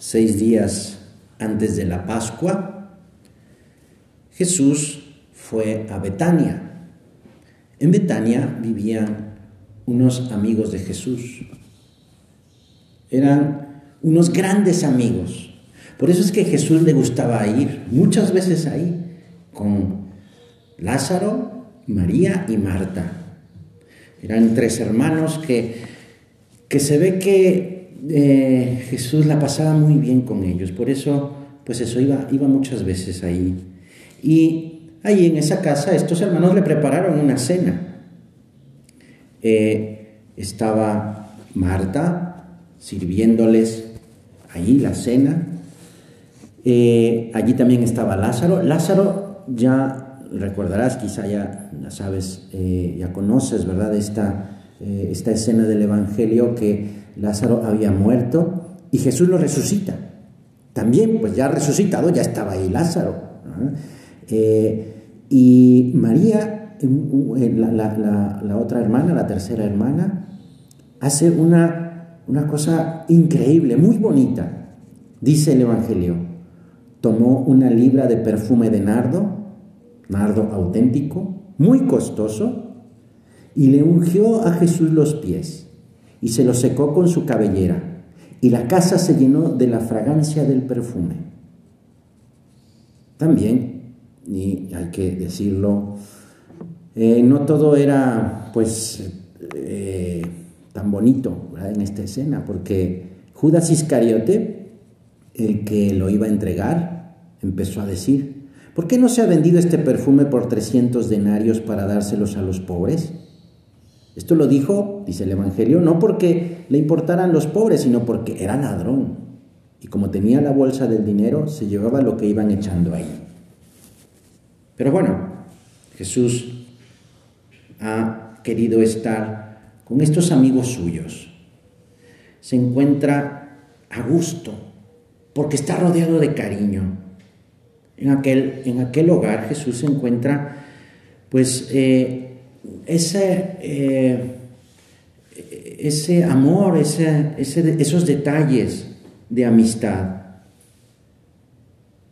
seis días antes de la Pascua, Jesús fue a Betania. En Betania vivían unos amigos de Jesús. Eran unos grandes amigos. Por eso es que Jesús le gustaba ir muchas veces ahí con Lázaro, María y Marta. Eran tres hermanos que, que se ve que eh, Jesús la pasaba muy bien con ellos. Por eso, pues eso, iba, iba muchas veces ahí. Y ahí en esa casa estos hermanos le prepararon una cena. Eh, estaba Marta sirviéndoles ahí la cena. Eh, allí también estaba Lázaro. Lázaro ya recordarás, quizá ya, sabes, ya conoces, ¿verdad? Esta, esta escena del Evangelio que Lázaro había muerto y Jesús lo resucita. También, pues ya resucitado, ya estaba ahí Lázaro. Eh, y María, la, la, otra hermana, la tercera hermana, hace una, una cosa increíble, muy bonita. Dice el Evangelio, tomó una libra de perfume de nardo, nardo auténtico, muy costoso, y le ungió a Jesús los pies y se los secó con su cabellera, y la casa se llenó de la fragancia del perfume. También, y hay que decirlo, eh, no todo era pues eh, tan bonito en esta escena, porque Judas Iscariote, el que lo iba a entregar, empezó a decir, ¿Por qué no se ha vendido este perfume por 300 denarios para dárselos a los pobres? Esto lo dijo, dice el Evangelio, no porque le importaran los pobres, sino porque era ladrón. Y como tenía la bolsa del dinero, se llevaba lo que iban echando ahí. Pero bueno, Jesús ha querido estar con estos amigos suyos. Se encuentra a gusto porque está rodeado de cariño en aquel, en aquel hogar Jesús encuentra pues eh, ese, eh, ese amor, ese, esos detalles de amistad.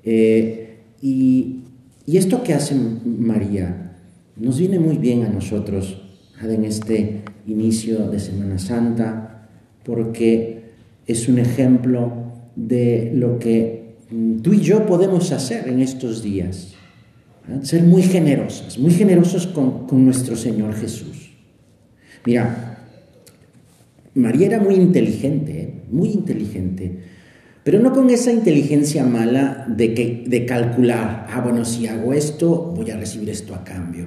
Eh, y, y, esto que hace María nos viene muy bien a nosotros en este inicio de Semana Santa, porque es un ejemplo de lo que Mm, tú y yo podemos hacer en estos días. Ser muy generosos, muy generosos con, nuestro Señor Jesús. Mira, María era muy inteligente, ¿eh? muy inteligente, pero no con esa inteligencia mala de, que, de calcular, ah, bueno, si hago esto, voy a recibir esto a cambio.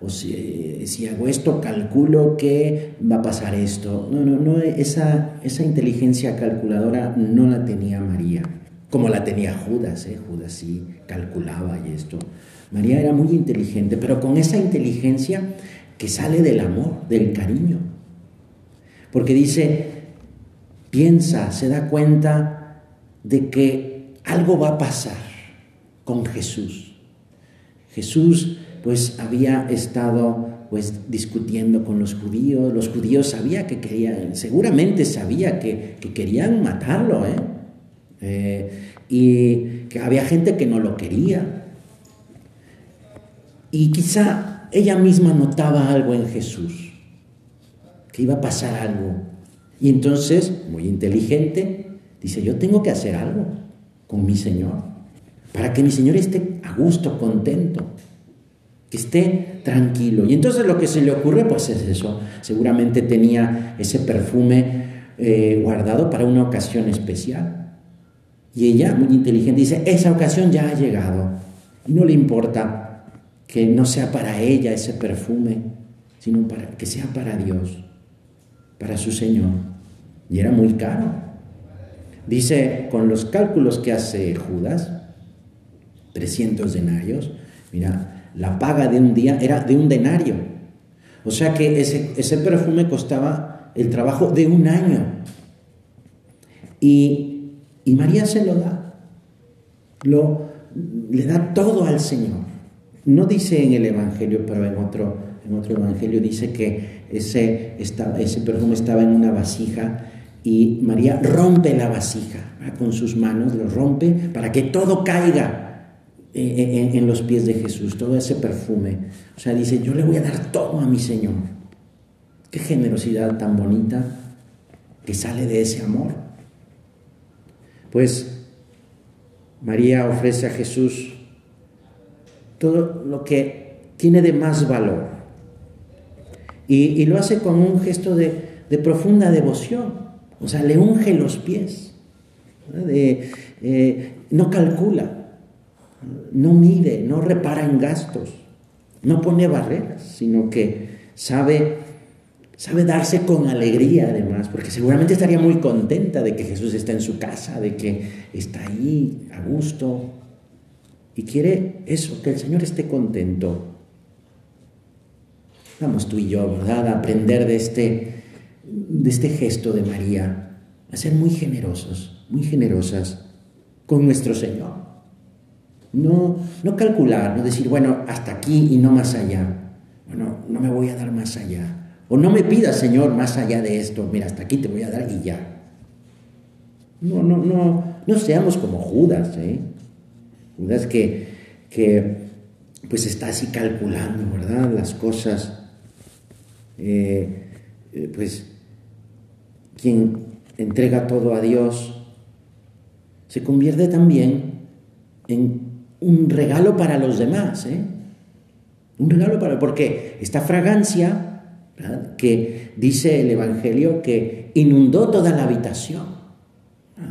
O si, si hago esto, calculo que va a pasar esto. No, no, no, esa, esa inteligencia calculadora no la tenía María como la tenía Judas, ¿eh? Judas sí calculaba y esto. María era muy inteligente, pero con esa inteligencia que sale del amor, del cariño. Porque dice, piensa, se da cuenta de que algo va a pasar con Jesús. Jesús pues había estado pues discutiendo con los judíos, los judíos sabía que querían, seguramente sabía que, que querían matarlo, ¿eh? Eh, y que había gente que no lo quería. Y quizá ella misma notaba algo en Jesús, que iba a pasar algo. Y entonces, muy inteligente, dice, yo tengo que hacer algo con mi Señor, para que mi Señor esté a gusto, contento, que esté tranquilo. Y entonces lo que se le ocurre, pues es eso. Seguramente tenía ese perfume eh, guardado para una ocasión especial. Y ella, muy inteligente, dice, esa ocasión ya ha llegado. Y no le importa que no sea para ella ese perfume, sino para, que sea para Dios, para su Señor. Y era muy caro. Dice, con los cálculos que hace Judas, 300 denarios, mira, la paga de un día era de un denario. O sea que ese, ese perfume costaba el trabajo de un año. Y y María se lo da. Lo, le da todo al Señor. No dice en el Evangelio, pero en otro, en otro Evangelio dice que ese, ese perfume estaba en una vasija y María rompe la vasija con sus manos, lo rompe para que todo caiga en, en, los pies de Jesús, todo ese perfume. O sea, dice, yo le voy a dar todo a mi Señor. Qué generosidad tan bonita que sale de ese amor. Pues María ofrece a Jesús todo lo que tiene de más valor. Y, lo hace con un gesto de, profunda devoción. O sea, le unge los pies. Eh, no calcula, no mide, no repara en gastos, no pone barreras, sino que sabe sabe darse con alegría además, porque seguramente estaría muy contenta de que Jesús está en su casa, de que está ahí a gusto, y quiere eso, que el Señor esté contento. Vamos tú y yo, ¿verdad?, a aprender de este, de este gesto de María, a ser muy generosos, muy generosas con nuestro Señor. No, no calcular, no decir, bueno, hasta aquí y no más allá. Bueno, no me voy a dar más allá o no me pidas, Señor, más allá de esto, mira, hasta aquí te voy a dar y ya. No, no, no, no seamos como Judas, ¿eh? Judas que, que pues está así calculando, ¿verdad? Las cosas. Eh, eh, pues quien entrega todo a Dios se convierte también en un regalo para los demás, ¿eh? Un regalo para, porque esta fragancia que dice el Evangelio que inundó toda la habitación.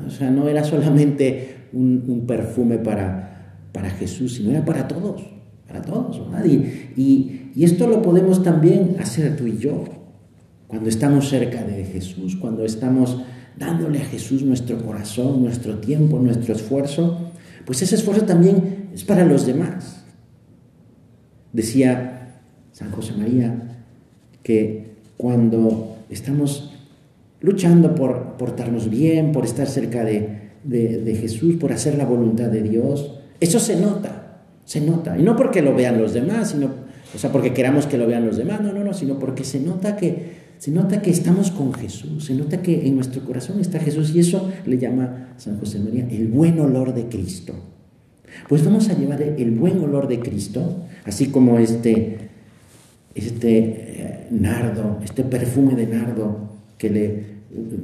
O sea, no era solamente un, perfume para, para, Jesús, sino era para todos, para todos. Y, y esto lo podemos también hacer tú y yo, cuando estamos cerca de Jesús, cuando estamos dándole a Jesús nuestro corazón, nuestro tiempo, nuestro esfuerzo, pues ese esfuerzo también es para los demás. Decía San José María, que cuando estamos luchando por portarnos bien, por estar cerca de, Jesús, por hacer la voluntad de Dios, eso se nota, se nota. Y no porque lo vean los demás, sino, o sea, porque queramos que lo vean los demás, no, no, no, sino porque se nota que, se nota que estamos con Jesús, se nota que en nuestro corazón está Jesús y eso le llama San José María el buen olor de Cristo. Pues vamos a llevar el buen olor de Cristo, así como este este eh, nardo, este perfume de nardo que le,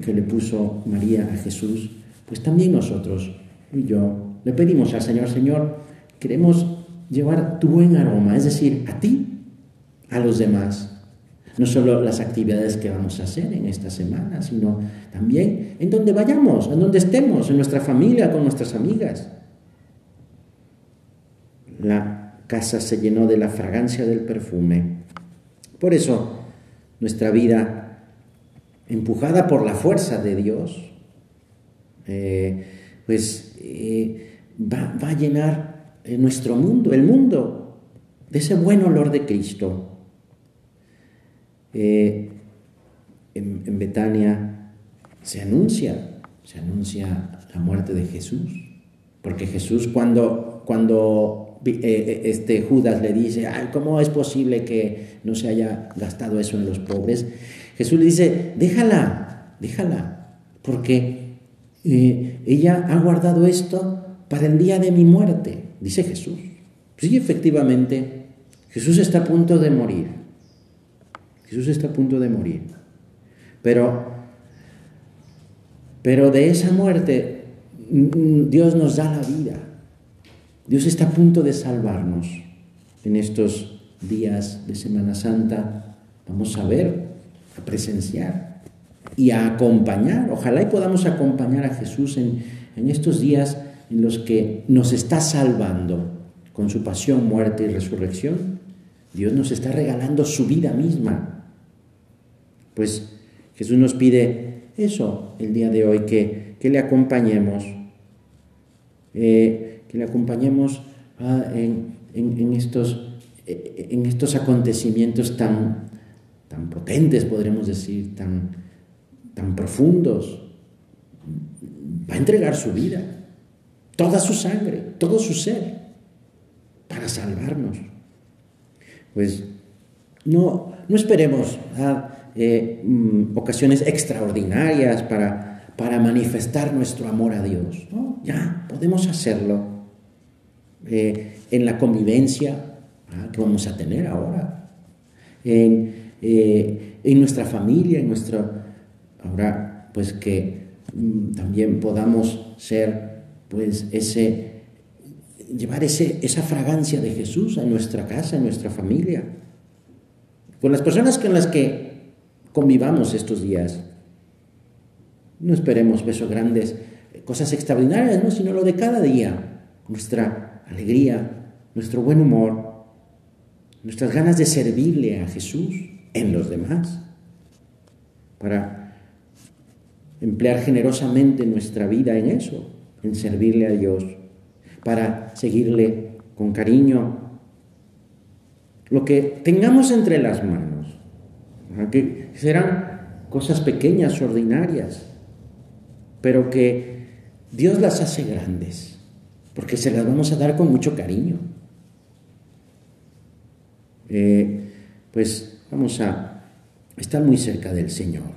que le puso María a Jesús, pues también nosotros y yo le pedimos al Señor, Señor, queremos llevar tu buen aroma, es decir, a ti, a los demás. No solo las actividades que vamos a hacer en esta semana, sino también en donde vayamos, en donde estemos, en nuestra familia, con nuestras amigas. La casa se llenó de la fragancia del perfume por eso, nuestra vida, empujada por la fuerza de Dios, eh, pues eh, va, a llenar eh, nuestro mundo, el mundo, de ese buen olor de Cristo. en, en Betania se anuncia, se anuncia la muerte de Jesús, porque Jesús cuando, cuando eh, eh, este Judas le dice, ¿cómo es posible que no se haya gastado eso en los pobres? Jesús le dice, déjala, déjala, porque eh, ella ha guardado esto para el día de mi muerte, dice Jesús. Sí, efectivamente, Jesús está a punto de morir. Jesús está a punto de morir. Pero, pero de esa muerte Dios nos da la vida. Dios está a punto de salvarnos en estos días de Semana Santa. Vamos a ver, a presenciar y a acompañar. Ojalá y podamos acompañar a Jesús en, en estos días en los que nos está salvando con su pasión, muerte y resurrección. Dios nos está regalando su vida misma. Pues Jesús nos pide eso el día de hoy, que, que le acompañemos. Eh, que le acompañemos ah, en, estos, en estos acontecimientos tan, tan potentes, podremos decir, tan, tan profundos. Va a entregar su vida, toda su sangre, todo su ser, para salvarnos. Pues no, no esperemos eh, mm, ocasiones extraordinarias para, para manifestar nuestro amor a Dios. Ya, podemos hacerlo eh, en la convivencia que vamos a tener ahora, en, en nuestra familia, en nuestro... Ahora, pues que mm, también podamos ser, pues, ese llevar ese, esa fragancia de Jesús a nuestra casa, en nuestra familia. Con las personas con las que convivamos estos días. No esperemos besos grandes, cosas extraordinarias, ¿no? sino lo de cada día. Nuestra alegría, nuestro buen humor, nuestras ganas de servirle a Jesús en los demás. Para emplear generosamente nuestra vida en eso, en servirle a Dios para seguirle con cariño. Lo que tengamos entre las manos, que serán cosas pequeñas, ordinarias, pero que Dios las hace grandes, porque se las vamos a dar con mucho cariño. Eh, pues vamos a estar muy cerca del Señor,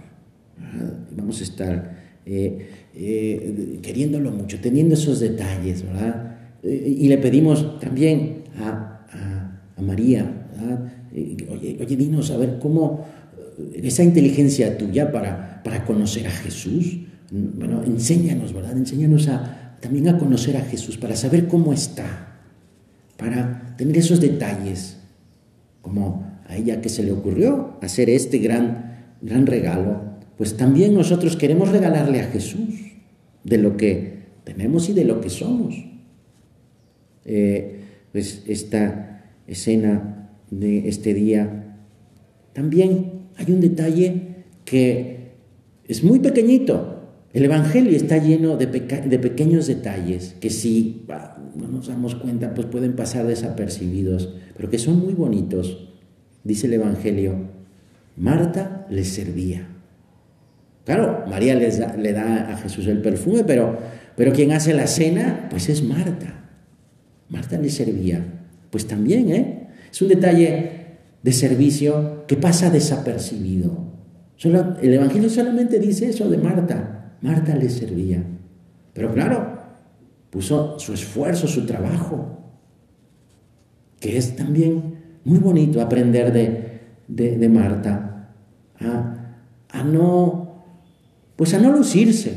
vamos a estar eh, eh, queriéndolo mucho, teniendo esos detalles, ¿verdad? y le pedimos también a, María, oye, oye, dinos a ver cómo eh, esa inteligencia tuya para, para conocer a Jesús, bueno, enséñanos, ¿verdad? Enséñanos a, también a conocer a Jesús, para saber cómo está, para tener esos detalles, como a ella que se le ocurrió hacer este gran, gran regalo, pues también nosotros queremos regalarle a Jesús de lo que tenemos y de lo que somos. Eh, pues esta escena de este día, también hay un detalle que es muy pequeñito. El Evangelio está lleno de, pequeños detalles que si no nos damos cuenta, pues pueden pasar desapercibidos, pero que son muy bonitos. Dice el Evangelio, Marta les servía. Claro, María le da a Jesús el perfume, pero, pero quien hace la cena, pues es Marta. Marta le servía. Pues también, ¿eh? Es un detalle de servicio que pasa desapercibido. el Evangelio solamente dice eso de Marta. Marta le servía. Pero claro, puso su esfuerzo, su trabajo, que es también muy bonito aprender de, Marta a, no, pues a no lucirse,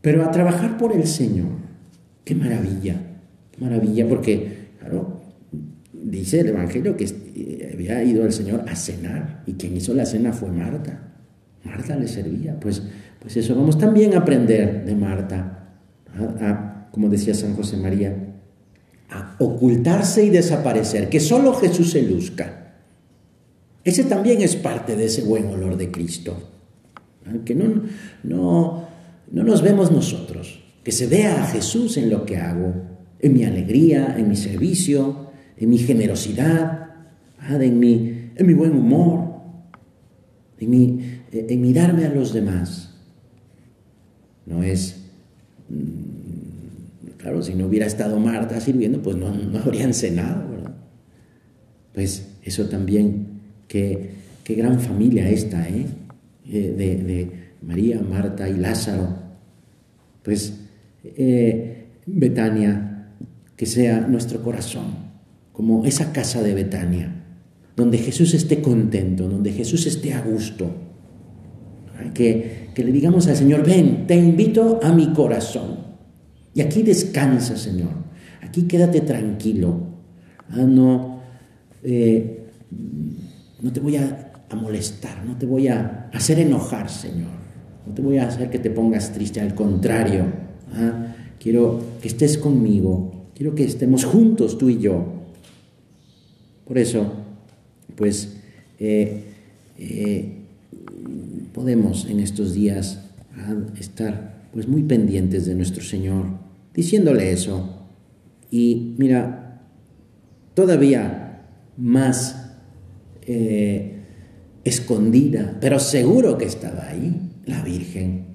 pero a trabajar por el Señor. Qué maravilla maravilla porque, claro, dice el Evangelio que eh, había ido el Señor a cenar y quien hizo la cena fue Marta. Marta le servía. Pues, pues eso, vamos también a aprender de Marta, a, como decía San José María, a ocultarse y desaparecer, que solo Jesús se luzca. Ese también es parte de ese buen olor de Cristo. Que no, no, no nos vemos nosotros, que se vea a Jesús en lo que hago, en mi alegría, en mi servicio, en mi generosidad, en, mi, en mi buen humor, en mi, en mi darme a los demás. No es, mm, claro, si no hubiera estado Marta sirviendo, pues no, no habrían cenado, ¿verdad? Pues eso también, qué, qué gran familia esta, ¿eh? Eh de, María, Marta y Lázaro. Pues eh, Betania que sea nuestro corazón como esa casa de Betania, donde Jesús esté contento, donde Jesús esté a gusto. Que, que le digamos al Señor, ven, te invito a mi corazón. Y aquí descansa, Señor. Aquí quédate tranquilo. Ah, no, eh, no te voy a, molestar, no te voy a hacer enojar, Señor. No te voy a hacer que te pongas triste, al contrario. Ah, quiero que estés conmigo, Quiero que estemos juntos tú y yo. Por eso, pues, eh, eh, podemos en estos días estar pues muy pendientes de nuestro Señor, diciéndole eso. Y mira, todavía más eh, escondida, pero seguro que estaba ahí, la Virgen.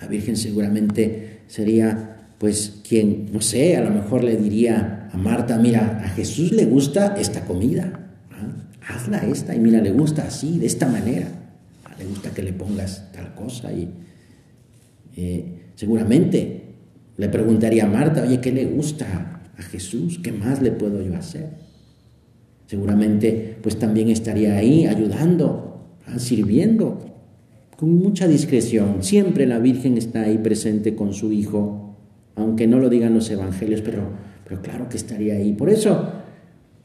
La Virgen seguramente sería pues quien, no sé, a lo mejor le diría a Marta, mira, a Jesús le gusta esta comida, ¿ah? hazla esta, y mira, le gusta así, de esta manera, ah, le gusta que le pongas tal cosa, y eh, seguramente le preguntaría a Marta, oye, ¿qué le gusta a Jesús? ¿Qué más le puedo yo hacer? Seguramente pues también estaría ahí ayudando, ah, sirviendo, con mucha discreción. Siempre la Virgen está ahí presente con su Hijo, aunque no lo digan los evangelios, pero, pero claro que estaría ahí. Por eso,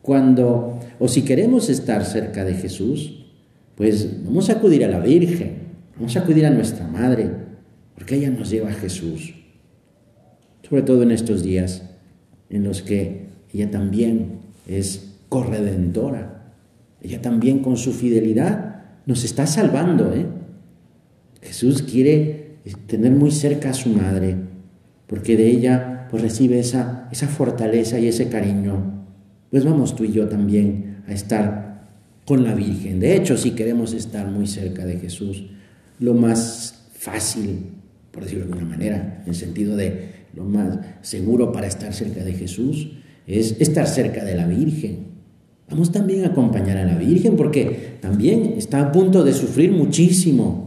cuando, o si queremos estar cerca de Jesús, pues vamos a acudir a la Virgen, vamos a acudir a nuestra Madre, porque ella nos lleva a Jesús. Sobre todo en estos días en los que ella también es corredentora. Ella también con su fidelidad nos está salvando, ¿eh? Jesús quiere tener muy cerca a su madre, porque de ella pues recibe esa, esa fortaleza y ese cariño. Pues vamos tú y yo también a estar con la Virgen. De hecho, si queremos estar muy cerca de Jesús, lo más fácil, por decirlo de alguna manera, en el sentido de lo más seguro para estar cerca de Jesús, es estar cerca de la Virgen. Vamos también a acompañar a la Virgen porque también está a punto de sufrir muchísimo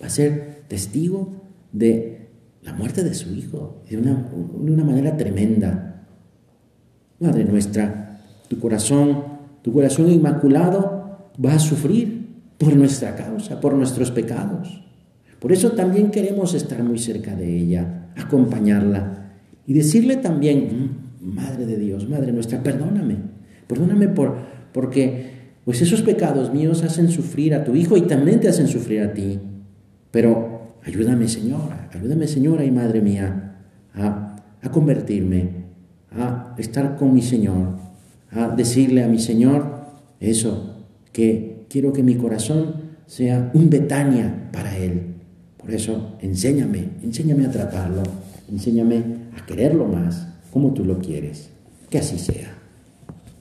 va a ser testigo de la muerte de su hijo de una, de una manera tremenda. Madre nuestra, tu corazón, tu corazón inmaculado va a sufrir por nuestra causa, por nuestros pecados. Por eso también queremos estar muy cerca de ella, acompañarla y decirle también, mm, Madre de Dios, Madre nuestra, perdóname, perdóname por, porque pues esos pecados míos hacen sufrir a tu hijo y también te hacen sufrir a ti. Pero ayúdame, Señora, ayúdame, Señora y Madre mía, a, a convertirme, a estar con mi Señor, a decirle a mi Señor eso, que quiero que mi corazón sea un Betania para Él. Por eso, enséñame, enséñame a tratarlo, enséñame a quererlo más, como tú lo quieres. Que así sea.